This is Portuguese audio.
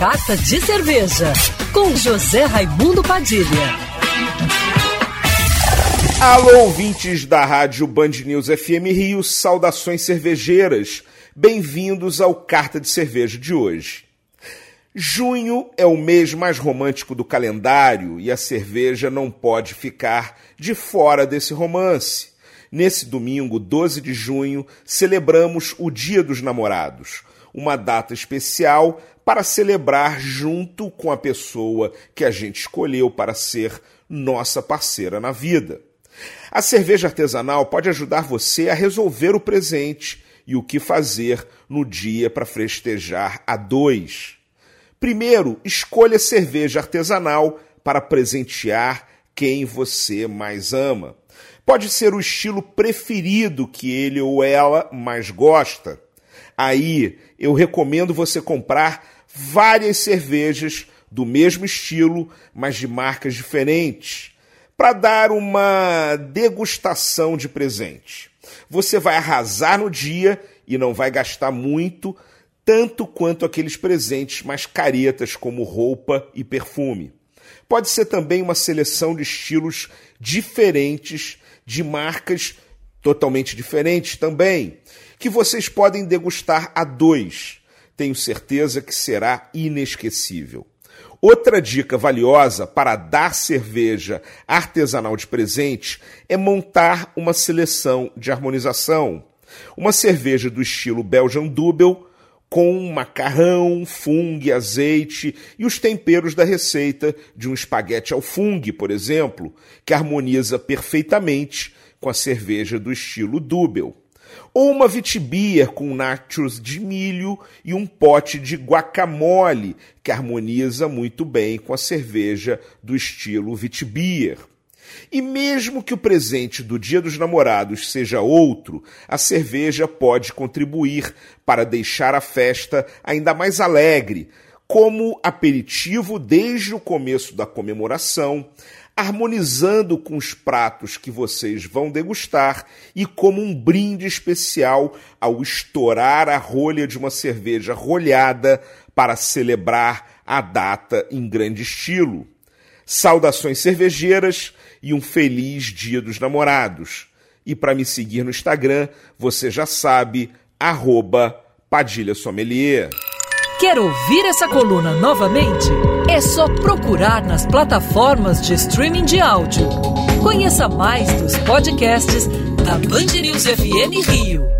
Carta de Cerveja, com José Raimundo Padilha. Alô, ouvintes da rádio Band News FM Rio, saudações cervejeiras. Bem-vindos ao Carta de Cerveja de hoje. Junho é o mês mais romântico do calendário e a cerveja não pode ficar de fora desse romance. Nesse domingo, 12 de junho, celebramos o Dia dos Namorados, uma data especial para celebrar junto com a pessoa que a gente escolheu para ser nossa parceira na vida. A cerveja artesanal pode ajudar você a resolver o presente e o que fazer no dia para festejar a dois. Primeiro, escolha cerveja artesanal para presentear quem você mais ama. Pode ser o estilo preferido que ele ou ela mais gosta. Aí eu recomendo você comprar várias cervejas do mesmo estilo, mas de marcas diferentes, para dar uma degustação de presente. Você vai arrasar no dia e não vai gastar muito tanto quanto aqueles presentes mais caretas como roupa e perfume. Pode ser também uma seleção de estilos diferentes, de marcas totalmente diferentes também, que vocês podem degustar a dois. Tenho certeza que será inesquecível. Outra dica valiosa para dar cerveja artesanal de presente é montar uma seleção de harmonização. Uma cerveja do estilo Belgian Double com macarrão, fungo, azeite e os temperos da receita de um espaguete ao fungo, por exemplo, que harmoniza perfeitamente com a cerveja do estilo Double. Ou uma vitibia com nachos de milho e um pote de guacamole, que harmoniza muito bem com a cerveja do estilo vitibia. E mesmo que o presente do Dia dos Namorados seja outro, a cerveja pode contribuir para deixar a festa ainda mais alegre, como aperitivo desde o começo da comemoração, harmonizando com os pratos que vocês vão degustar e como um brinde especial ao estourar a rolha de uma cerveja rolhada para celebrar a data em grande estilo. Saudações cervejeiras e um feliz Dia dos Namorados. E para me seguir no Instagram, você já sabe, arroba Padilha Sommelier. Quer ouvir essa coluna novamente? É só procurar nas plataformas de streaming de áudio. Conheça mais dos podcasts da Band News FM Rio.